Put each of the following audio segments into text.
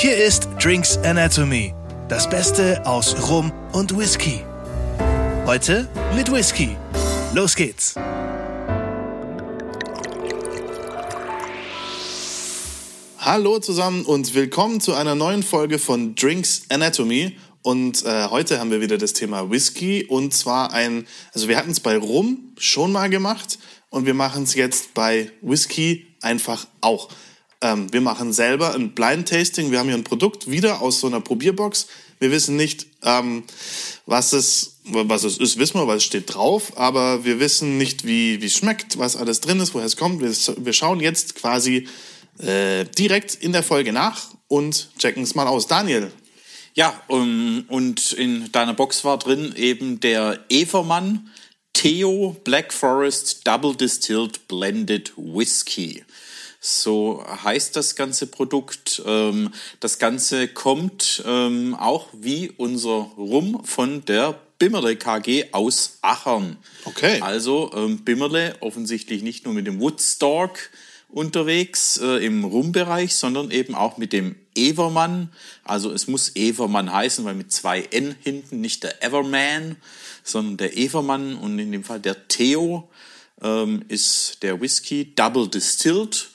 Hier ist Drinks Anatomy, das Beste aus Rum und Whisky. Heute mit Whisky. Los geht's. Hallo zusammen und willkommen zu einer neuen Folge von Drinks Anatomy. Und äh, heute haben wir wieder das Thema Whisky und zwar ein, also wir hatten es bei Rum schon mal gemacht und wir machen es jetzt bei Whisky einfach auch. Ähm, wir machen selber ein Blind Tasting. Wir haben hier ein Produkt wieder aus so einer Probierbox. Wir wissen nicht, ähm, was es, was es ist, wissen wir, weil es steht drauf, aber wir wissen nicht, wie, wie es schmeckt, was alles drin ist, woher es kommt. Wir, wir schauen jetzt quasi äh, direkt in der Folge nach und checken es mal aus. Daniel. Ja, um, und in deiner Box war drin eben der Evermann Theo Black Forest Double Distilled Blended Whisky. So heißt das ganze Produkt. Ähm, das Ganze kommt ähm, auch wie unser Rum von der Bimmerle KG aus Achern. Okay. Also ähm, Bimmerle offensichtlich nicht nur mit dem Woodstock unterwegs äh, im Rumbereich, sondern eben auch mit dem Evermann. Also es muss Evermann heißen, weil mit zwei N hinten, nicht der Everman, sondern der Evermann und in dem Fall der Theo ähm, ist der Whisky Double Distilled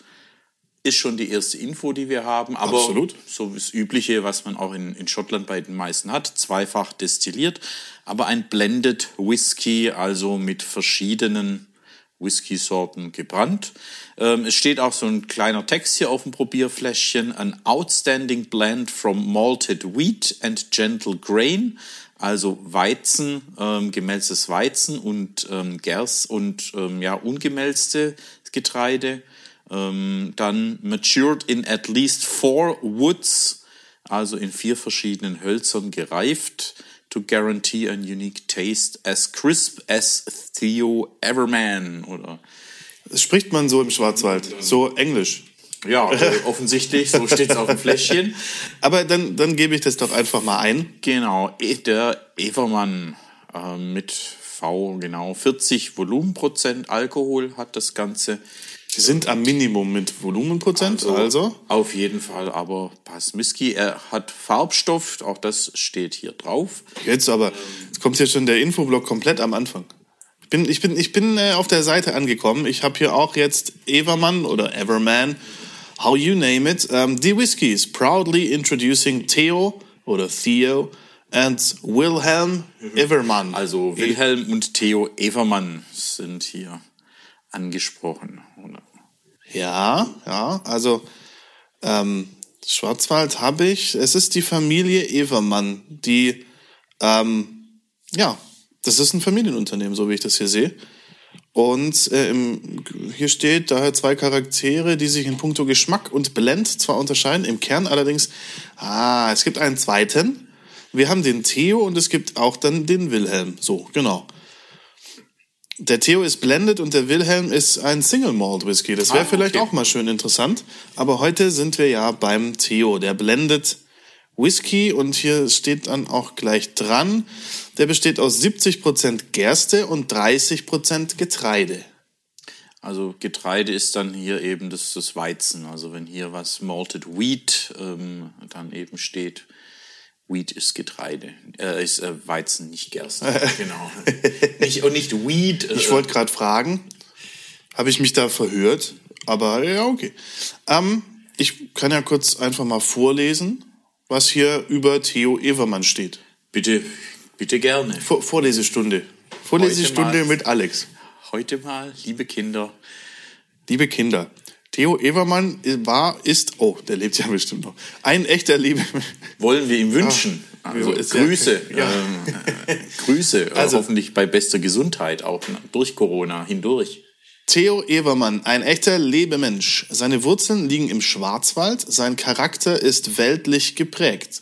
ist schon die erste Info, die wir haben. Aber Absolut. so das Übliche, was man auch in, in Schottland bei den meisten hat, zweifach destilliert. Aber ein Blended Whisky, also mit verschiedenen Whisky-Sorten gebrannt. Ähm, es steht auch so ein kleiner Text hier auf dem Probierfläschchen. An outstanding blend from malted wheat and gentle grain. Also Weizen, ähm, gemälztes Weizen und ähm, Gers und ähm, ja, ungemälzte Getreide ähm, dann matured in at least four woods, also in vier verschiedenen Hölzern gereift, to guarantee a unique taste as crisp as Theo Everman. Oder Das spricht man so im Schwarzwald, so englisch. ja, offensichtlich, so steht es auf dem Fläschchen. Aber dann, dann gebe ich das doch einfach mal ein. Genau, E- der Evermann äh, mit V, genau, 40 Volumenprozent Alkohol hat das Ganze. Sie sind am Minimum mit Volumenprozent, also. Auf jeden Fall, aber passt Whisky. Er hat Farbstoff, auch das steht hier drauf. Jetzt aber, jetzt kommt hier schon der Infoblock komplett am Anfang. Ich bin, ich bin, ich bin äh, auf der Seite angekommen. Ich habe hier auch jetzt Everman oder Everman, how you name it. Um, the Whiskies proudly introducing Theo oder Theo and Wilhelm Everman. Also Wilhelm und Theo Evermann sind hier angesprochen. Ja, ja, also ähm, Schwarzwald habe ich. Es ist die Familie Evermann, die, ähm, ja, das ist ein Familienunternehmen, so wie ich das hier sehe. Und äh, im, hier steht daher zwei Charaktere, die sich in puncto Geschmack und Blend zwar unterscheiden, im Kern allerdings, ah, es gibt einen zweiten. Wir haben den Theo und es gibt auch dann den Wilhelm. So, genau. Der Theo ist blended und der Wilhelm ist ein Single Malt Whisky. Das wäre Ah, vielleicht okay. auch mal schön interessant. Aber heute sind wir ja beim Theo, der blended Whisky. Und hier steht dann auch gleich dran, der besteht aus 70% Gerste und 30% Getreide. Also Getreide ist dann hier eben das, das Weizen. Also wenn hier was Malted Wheat ähm, dann eben steht, Wheat ist Getreide, äh, ist äh, Weizen, nicht Gerste. genau. Nicht, und nicht Wheat. Äh, Ich wollte gerade fragen, habe ich mich da verhört? Aber ja, okay. Ähm, ich kann ja kurz einfach mal vorlesen, was hier über Theo Evermann steht. bitte, bitte gerne. Vor Vorlesestunde. Vorlesestunde mal. mit Alex. Heute mal, liebe Kinder, Liebe Kinder, Theo Evermann war, ist, oh, der lebt ja bestimmt noch, ein echter Liebe. wollen wir ihm wünschen. also ja, ja- Grüße. ja. Ähm, äh, Grüße. äh, Also- hoffentlich bei bester Gesundheit, auch durch Corona hindurch. Theo Evermann, ein echter Lebemensch. Seine Wurzeln liegen im Schwarzwald, sein Charakter ist weltlich geprägt.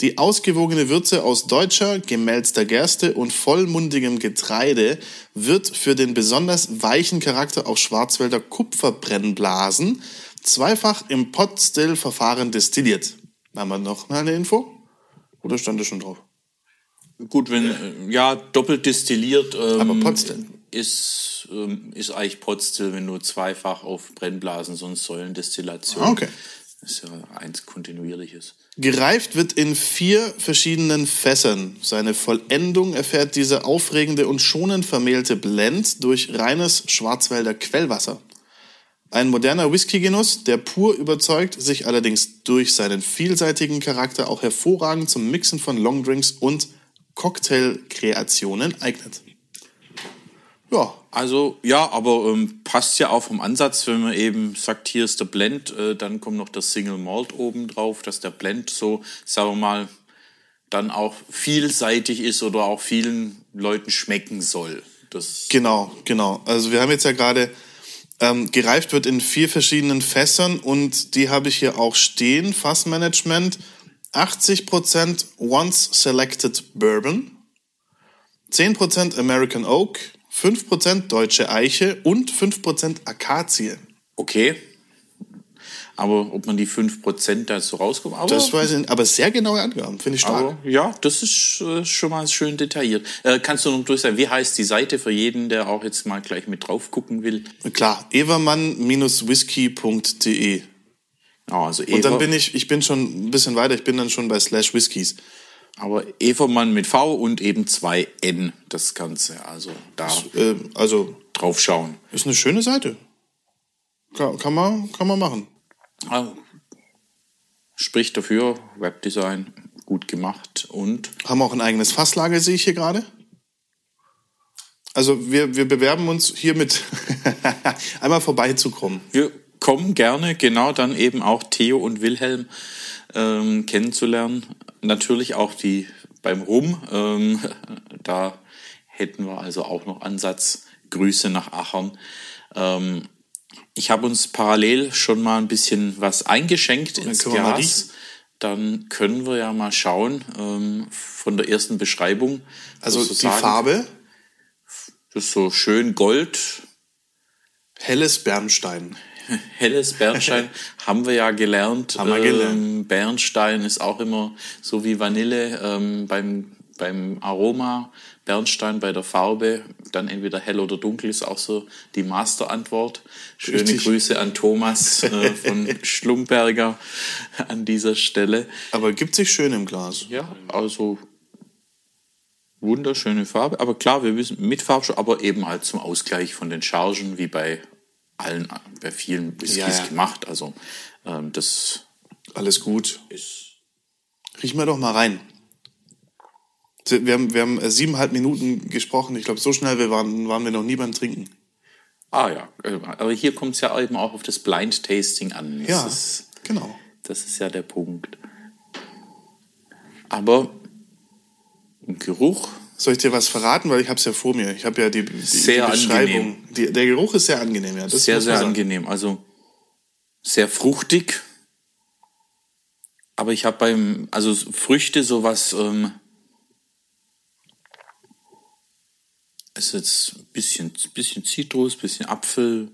Die ausgewogene Würze aus deutscher, gemälzter Gerste und vollmundigem Getreide wird für den besonders weichen Charakter auf Schwarzwälder Kupferbrennblasen zweifach im Pot-Still-Verfahren destilliert. Haben wir noch mal eine Info? Oder stand das schon drauf? Gut, wenn, äh, ja, doppelt destilliert. Ähm, Aber Potstill. Ist, ähm, ist eigentlich Potstill, wenn nur zweifach auf Brennblasen, sonst Säulendestillation. Ah, okay. Ist ja eins kontinuierliches. Gereift wird in vier verschiedenen Fässern. Seine Vollendung erfährt diese aufregende und schonend vermehlte Blend durch reines Schwarzwälder Quellwasser. Ein moderner Whisky-Genuss, der pur überzeugt, sich allerdings durch seinen vielseitigen Charakter auch hervorragend zum Mixen von Longdrinks und Cocktailkreationen eignet. Ja, Also ja, aber ähm, passt ja auch vom Ansatz, wenn man eben sagt, hier ist der Blend, äh, dann kommt noch das Single Malt oben drauf, dass der Blend so, sagen wir mal, dann auch vielseitig ist oder auch vielen Leuten schmecken soll. Das Genau, genau. Also wir haben jetzt ja gerade ähm, gereift wird in vier verschiedenen Fässern und die habe ich hier auch stehen. Fassmanagement 80% Once Selected Bourbon, 10% American Oak, 5% Deutsche Eiche und 5% Akazie. okay. Aber ob man die 5% da so rauskommt, aber, Das weiß ich nicht, aber sehr genaue Angaben, finde ich stark. aber ja, das ist äh, schon mal schön detailliert. Äh, kannst du noch durch sein, wie heißt die Seite für jeden, der auch jetzt mal gleich mit drauf gucken will? Klar, evermann-whisky.de. Ja, also Und dann bin ich, ich bin schon ein bisschen weiter, ich bin dann schon bei Slash Whiskys. Aber Evermann mit V und eben zwei N, das Ganze. Also da Äh, also drauf schauen. Ist eine schöne Seite. Kann, kann, man, kann man machen. Ah, Spricht dafür, Webdesign gut gemacht und Haben auch ein eigenes Fasslager, sehe ich hier gerade. Also wir, wir bewerben uns hiermit einmal vorbeizukommen. wir kommen gerne genau dann eben auch Theo und Wilhelm ähm, kennenzulernen. Natürlich auch die beim Rum. Ähm, da hätten wir also auch noch Ansatz. Grüße nach Achern. Ähm, ich habe uns parallel schon mal ein bisschen was eingeschenkt ins Glas. Dann können wir ja mal schauen ähm, von der ersten Beschreibung. Also die. Farbe, Das ist so schön Gold, helles Bernstein. helles Bernstein haben wir ja gelernt. Haben wir gelernt. Ähm, Bernstein ist auch immer so wie Vanille ähm, beim, beim Aroma. Bernstein bei der Farbe, dann entweder hell oder dunkel, ist auch so die Masterantwort. Schöne Richtig. Grüße an Thomas äh, von Schlumberger an dieser Stelle. Aber gibt sich schön im Glas. Ja, also wunderschöne Farbe. Aber klar, wir wissen mit Farbstoff, aber eben halt zum Ausgleich von den Chargen, wie bei allen, bei vielen Whiskys Ja, ja. gemacht. Also ähm, das Alles gut. ist Riechen wir doch mal rein. Wir haben, wir haben äh, siebeneinhalb Minuten gesprochen. Ich glaube, so schnell wir waren, waren wir noch nie beim Trinken. Ah ja, äh, aber hier kommt es ja eben auch auf das Blind Tasting an. Das Ja, ist, genau. das ist ja der Punkt. Aber im Geruch, Soll ich dir was verraten? Weil ich habe es ja vor mir. Ich habe ja die, die, Sehr die Beschreibung. Die, der Geruch ist sehr angenehm, ja. Das sehr, sehr sagen. angenehm. Also sehr fruchtig. Aber ich habe beim, also Früchte sowas, ähm, es ist jetzt ein bisschen, bisschen Zitrus, bisschen Apfel.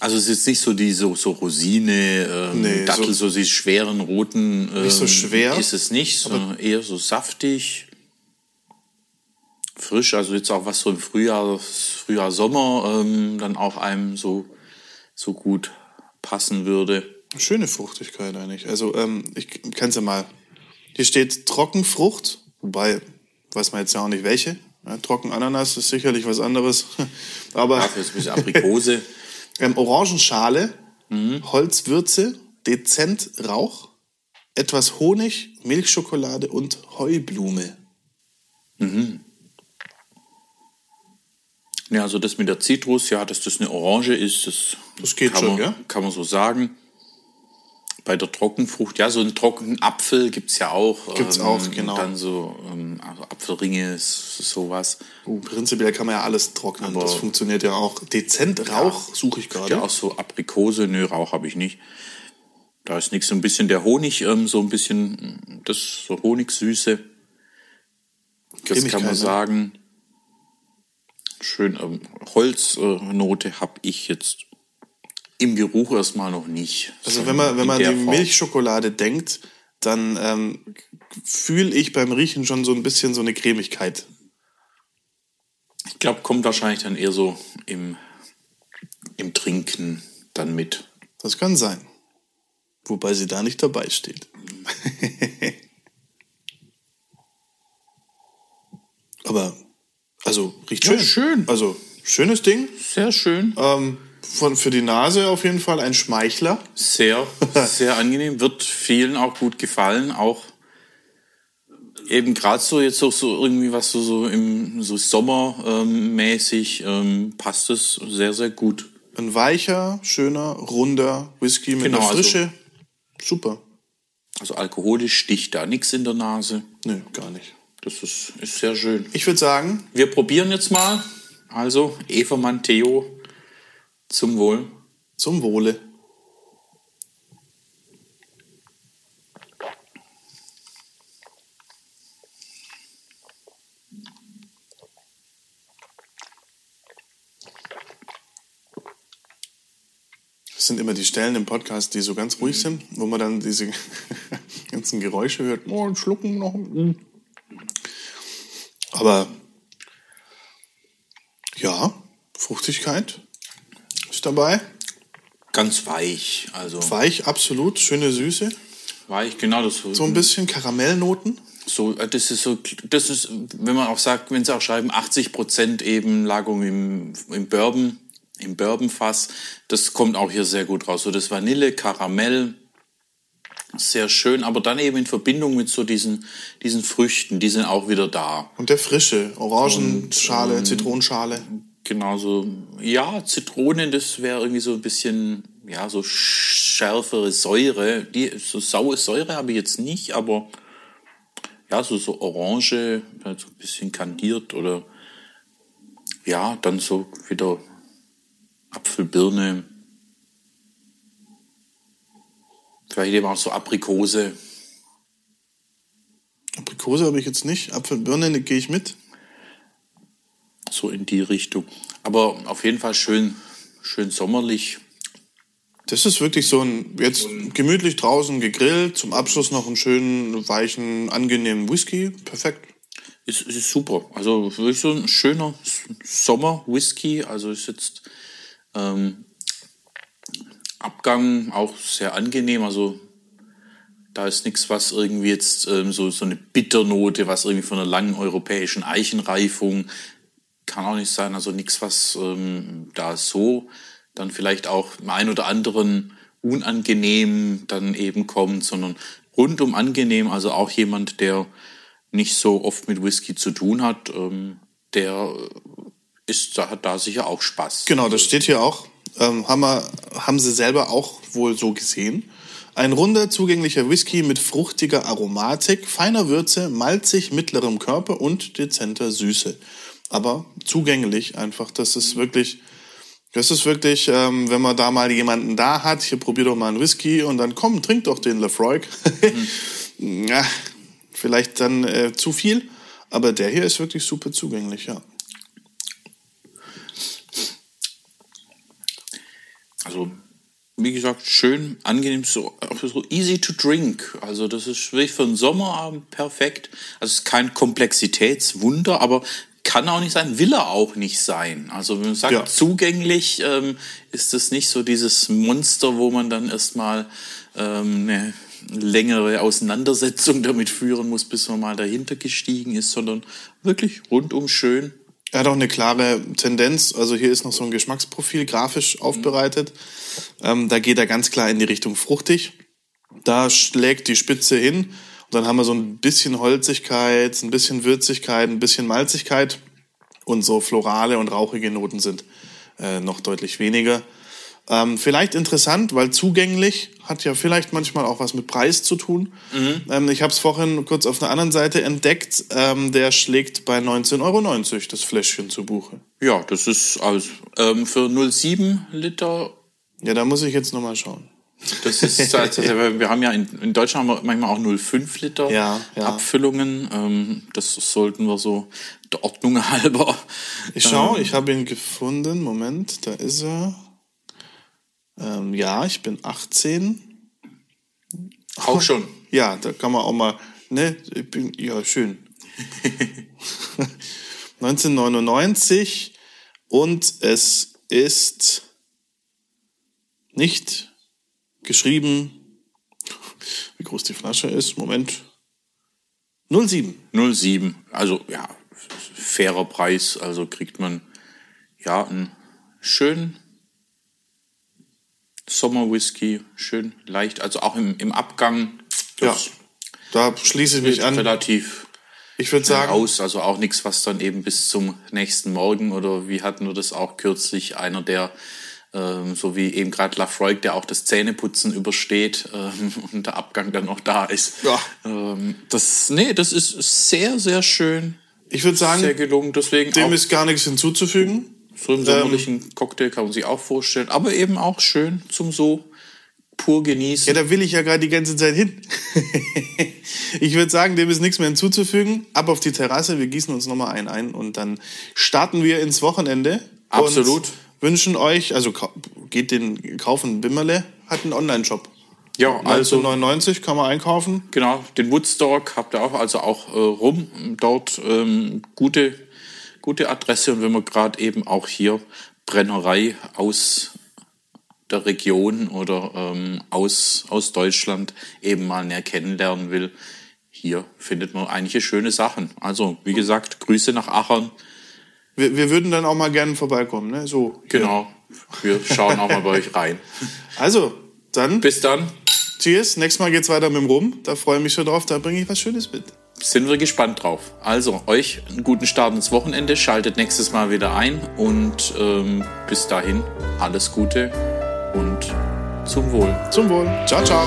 Also es ist jetzt nicht so die so, so Rosine, ähm, Nee, Dattel, so- so, die schweren roten. Ähm, Nicht so schwer, Ist es nicht, sondern eher so saftig. Frisch, also jetzt auch was so im Frühjahr, Frühjahr Sommer ähm, dann auch einem so, so gut passen würde. Schöne Fruchtigkeit eigentlich. Also, ähm, ich kann es ja mal. Hier steht Trockenfrucht, wobei weiß man jetzt ja auch nicht welche. Ja, Trockenananas ist sicherlich was anderes. Aber Dafür ist ein bisschen Aprikose. ähm, Orangenschale, Holzwürze, dezent Rauch, etwas Honig, Milchschokolade und Heublume. Ja, also das mit der Zitrus, ja, dass das eine Orange ist, das, Das geht kann schon, man, ja? kann man so sagen. Bei der Trockenfrucht, ja, so einen trockenen Apfel gibt's ja auch. ähm, Gibt's auch, genau. Und dann so ähm, also Apfelringe, sowas. Uh, prinzipiell kann man ja alles trocknen. Aber- das funktioniert ja auch. Dezent Rauch suche ich gerade. Ja, auch so Aprikose, nö, Rauch habe ich nicht. Da ist nichts, so ein bisschen der Honig, ähm, so ein bisschen, mm, das so Honigsüße. Das kann man sagen. Schön, ähm, Holznote habe ich jetzt im Geruch erstmal noch nicht. Also So wenn man, wenn man der die Form. Milchschokolade denkt, dann ähm, fühle ich beim Riechen schon so ein bisschen so eine Cremigkeit. Ich glaube, kommt wahrscheinlich dann eher so im, im Trinken dann mit. Das kann sein. Wobei sie da nicht dabei steht. Aber, also, riecht Ja, schön. schön. Also, schönes Ding. Sehr schön. Ähm, von, für die Nase auf jeden Fall ein Schmeichler. Sehr, sehr angenehm. Wird vielen auch gut gefallen. Auch eben gerade so jetzt auch so irgendwie was so, so im so Sommermäßig ähm, passt es sehr, sehr gut. Ein weicher, schöner, runder Whisky mit Genau, einer also- Frische. Super. Also alkoholisch sticht da nichts in der Nase. Nö, gar nicht. Das ist, ist sehr schön. Ich würde sagen, Wir probieren jetzt mal. Also Evermann Theo zum Wohl. zum Wohle. Das sind immer die Stellen im Podcast, die so ganz ruhig sind, wo man dann diese ganzen Geräusche hört. Oh, Schlucken noch. Aber ja, Fruchtigkeit ist dabei. Ganz weich. Also Weich, absolut. Schöne Süße. weich, genau das. So ein bisschen Karamellnoten. So, äh, das ist so, das ist, wenn man auch sagt, wenn sie auch schreiben, 80 Prozent eben Lagerung im, im Bourbon, im Bourbonfass, das kommt auch hier sehr gut raus. So das Vanille, Karamell, sehr schön, aber dann eben in Verbindung mit so diesen, diesen Früchten, die sind auch wieder da. Und der frische. Orangenschale, Zitronenschale. Genauso, ja, Zitrone, das wäre irgendwie so ein bisschen, ja, so schärfere Säure. Die, so saure Säure habe ich jetzt nicht, aber ja, so, so Orange, halt so ein bisschen kandiert oder ja, dann so wieder Apfelbirne. Vielleicht eben auch so Aprikose. Aprikose habe ich jetzt nicht. Apfelbirne gehe ich mit. So in die Richtung. Aber auf jeden Fall schön, schön sommerlich. Das ist wirklich so ein, jetzt gemütlich draußen gegrillt, zum Abschluss noch einen schönen, weichen, angenehmen Whisky. Perfekt. Ist, ist super. Also wirklich so ein schöner Sommer-Whisky. Also ist jetzt ähm, Abgang auch sehr angenehm. Also da ist nichts, was irgendwie jetzt ähm, so, so eine Bitternote, was irgendwie von einer langen europäischen Eichenreifung kann auch nicht sein. Also nichts, was ähm, da so dann vielleicht auch im einen oder anderen unangenehm dann eben kommt, sondern rundum angenehm. Also auch jemand, der nicht so oft mit Whisky zu tun hat, ähm, der ist, da hat da sicher auch Spaß. Genau, das steht hier auch. Ähm, haben, wir, haben sie selber auch wohl so gesehen. Ein runder, zugänglicher Whisky mit fruchtiger Aromatik, feiner Würze, malzig mittlerem Körper und dezenter Süße. Aber zugänglich einfach. Das ist wirklich, das ist wirklich, ähm, wenn man da mal jemanden da hat, hier probier doch mal einen Whisky und dann komm, trink doch den Lefroy. ja, vielleicht dann äh, zu viel, aber der hier ist wirklich super zugänglich, ja. Also, wie gesagt, schön, angenehm, so, so easy to drink. Also, das ist wirklich für einen Sommerabend perfekt. Also, es ist kein Komplexitätswunder, aber kann auch nicht sein, will er auch nicht sein. Also, wenn man sagt, Ja. zugänglich, ähm, ist das nicht so dieses Monster, wo man dann erstmal ähm, eine längere Auseinandersetzung damit führen muss, bis man mal dahinter gestiegen ist, sondern wirklich rundum schön. Er hat auch eine klare Tendenz. Also hier ist noch so ein Geschmacksprofil grafisch aufbereitet. Ähm, da geht er ganz klar in die Richtung fruchtig. Da schlägt die Spitze hin. Und dann haben wir so ein bisschen Holzigkeit, ein bisschen Würzigkeit, ein bisschen Malzigkeit. Und so florale und rauchige Noten sind äh, noch deutlich weniger. Ähm, vielleicht interessant, weil zugänglich hat ja vielleicht manchmal auch was mit Preis zu tun. Ähm, ich habe es vorhin kurz auf einer anderen Seite entdeckt. Ähm, der schlägt bei 19,90 Euro das Fläschchen zu Buche. Ja, das ist also ähm, für 0,7 Liter Ja, da muss ich jetzt nochmal schauen. Das ist, also, wir haben ja in, in Deutschland haben wir manchmal auch 0,5 Liter Ja, ja. Abfüllungen. Ähm, das sollten wir so der Ordnung halber. Ich schau, ich habe ihn gefunden. Moment, da ist er. Ähm, ja, ich bin 18. Auch schon. Ja, da kann man auch mal, ne, ich bin, ja, schön. 1999 und es ist nicht geschrieben wie groß die Flasche ist. Moment. 07. 07. Also ja, fairer Preis. Also kriegt man ja einen schönen Sommerwhisky, schön leicht. Also auch im, im Abgang. Ja, da schließe ich mich an. Relativ ich würde sagen. Aus, also auch nichts, was dann eben bis zum nächsten Morgen oder wie hatten wir das auch kürzlich, einer der ähm, so wie eben gerade Lafroig, der auch das Zähneputzen übersteht ähm, und der Abgang dann noch da ist. Ja. Ähm, das, nee, das ist sehr, sehr schön. Ich würde sagen, sehr gelungen. Deswegen dem ist gar nichts hinzuzufügen. So im sommerlichen Cocktail kann man sich auch vorstellen, aber eben auch schön zum so pur genießen. Ja, da will ich ja gerade die ganze Zeit hin. ich würde sagen, dem ist nichts mehr hinzuzufügen. Ab auf die Terrasse, wir gießen uns nochmal einen ein und dann starten wir ins Wochenende. Absolut. wünschen euch, also geht den kaufen. Bimmerle hat einen Online-Shop. Ja, also 99 kann man einkaufen. Genau, den Woodstock habt ihr auch, also auch äh, rum dort ähm, gute gute Adresse und wenn man gerade eben auch hier Brennerei aus der Region oder ähm, aus, aus Deutschland eben mal näher kennenlernen will, hier findet man einige schöne Sachen. Also, wie gesagt, Grüße nach Achern. Wir, wir würden dann auch mal gerne vorbeikommen, ne? So. Genau. Wir schauen auch mal bei euch rein. Also, dann. Bis dann. Cheers. Nächstes Mal geht's weiter mit dem Rum. Da freue ich mich schon drauf. Da bringe ich was Schönes mit. Sind wir gespannt drauf. Also, euch einen guten Start ins Wochenende. Schaltet nächstes Mal wieder ein. Und ähm, bis dahin alles Gute und zum Wohl. Zum Wohl. Ciao, ciao.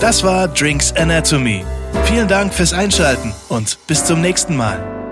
Das war Drinks Anatomy. Vielen Dank fürs Einschalten und bis zum nächsten Mal.